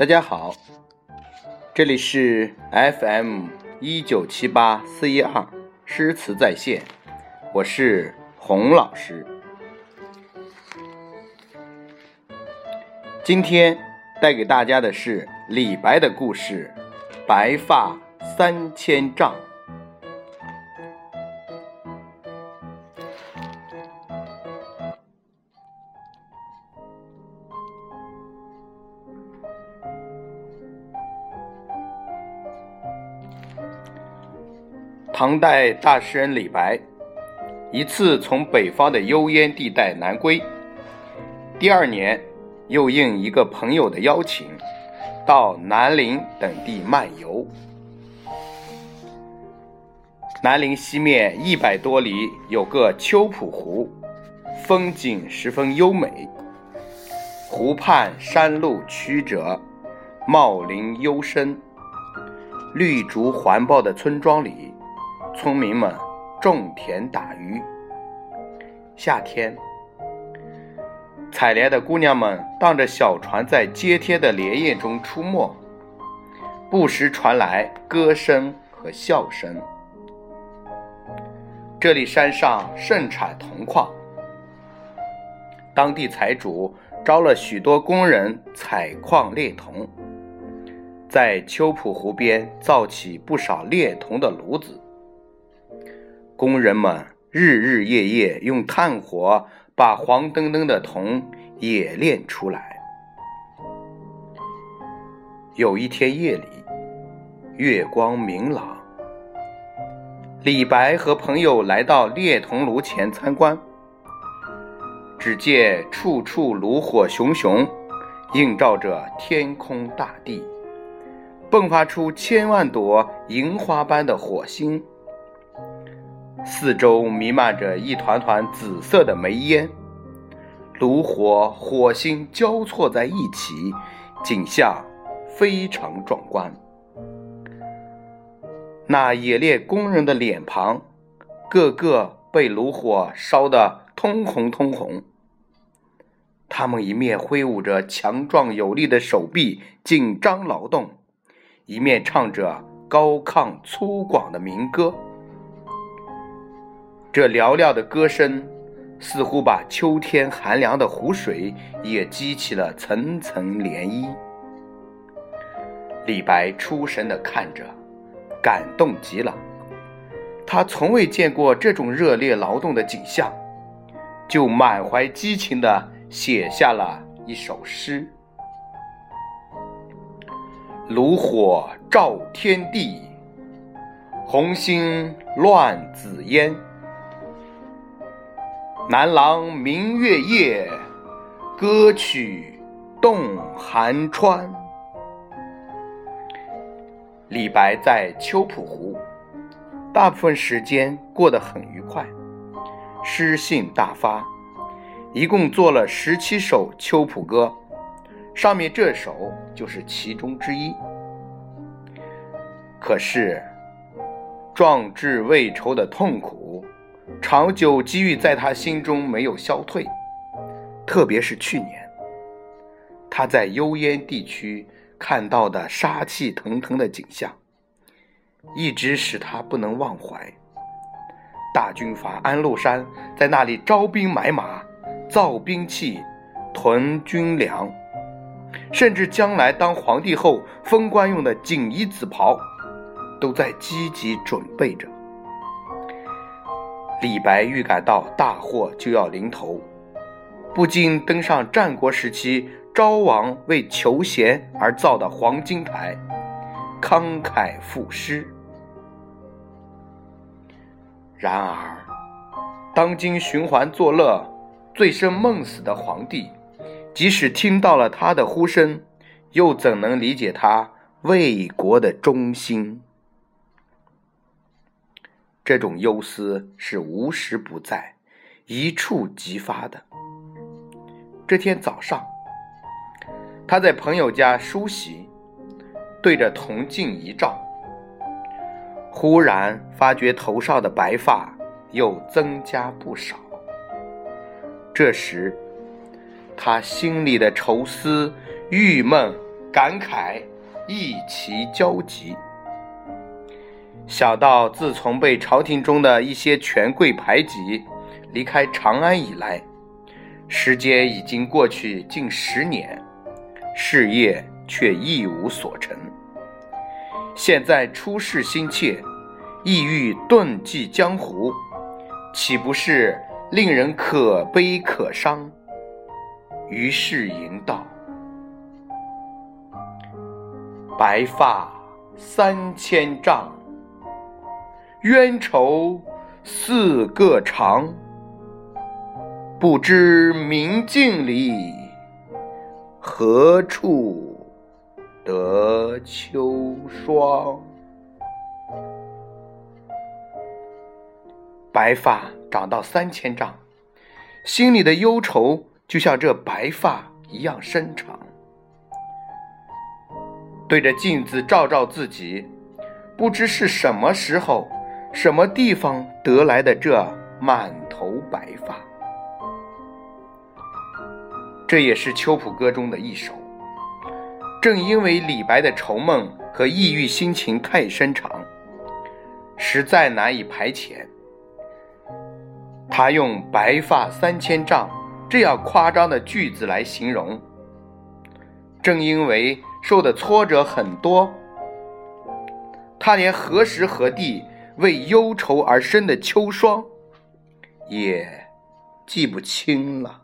大家好，这里是 FM 一九七八四一二诗词在线，我是洪老师。今天带给大家的是李白的故事《白发三千丈》。唐代大诗人李白，一次从北方的幽烟地带南归，第二年又应一个朋友的邀请，到南陵等地漫游。南陵西面一百多里有个秋浦湖，风景十分优美。湖畔山路曲折，茂林幽深，绿竹环抱的村庄里。村民们种田打鱼。夏天，采莲的姑娘们荡着小船，在接天的莲叶中出没，不时传来歌声和笑声。这里山上盛产铜矿，当地财主招了许多工人采矿炼铜，在秋浦湖边造起不少炼铜的炉子。工人们日日夜夜用炭火把黄澄澄的铜冶炼出来。有一天夜里，月光明朗，李白和朋友来到炼铜炉前参观。只见处处炉火熊熊，映照着天空大地，迸发出千万朵银花般的火星。四周弥漫着一团团紫色的煤烟，炉火火星交错在一起，景象非常壮观。那冶炼工人的脸庞，个个被炉火烧得通红通红。他们一面挥舞着强壮有力的手臂，紧张劳动，一面唱着高亢粗犷的民歌。这嘹亮的歌声，似乎把秋天寒凉的湖水也激起了层层涟漪。李白出神地看着，感动极了。他从未见过这种热烈劳动的景象，就满怀激情地写下了一首诗：“炉火照天地，红星乱紫烟。”南郎明月夜，歌曲动寒川。李白在秋浦湖，大部分时间过得很愉快，诗兴大发，一共作了十七首秋浦歌，上面这首就是其中之一。可是，壮志未酬的痛苦。长久积郁在他心中没有消退，特别是去年，他在幽烟地区看到的杀气腾腾的景象，一直使他不能忘怀。大军阀安禄山在那里招兵买马、造兵器、屯军粮，甚至将来当皇帝后封官用的锦衣紫袍，都在积极准备着。李白预感到大祸就要临头，不禁登上战国时期昭王为求贤而造的黄金台，慷慨赋诗。然而，当今寻欢作乐、醉生梦死的皇帝，即使听到了他的呼声，又怎能理解他为国的忠心？这种忧思是无时不在、一触即发的。这天早上，他在朋友家梳洗，对着铜镜一照，忽然发觉头上的白发又增加不少。这时，他心里的愁思、郁闷感慨一齐交集。小到自从被朝廷中的一些权贵排挤，离开长安以来，时间已经过去近十年，事业却一无所成。现在出世心切，意欲遁迹江湖，岂不是令人可悲可伤？于是吟道：“白发三千丈。”冤仇似个长，不知明镜里，何处得秋霜？白发长到三千丈，心里的忧愁就像这白发一样深长。对着镜子照照自己，不知是什么时候。什么地方得来的这满头白发？这也是《秋浦歌》中的一首。正因为李白的愁梦和抑郁心情太深长，实在难以排遣，他用“白发三千丈”这样夸张的句子来形容。正因为受的挫折很多，他连何时何地。为忧愁而生的秋霜，也记不清了。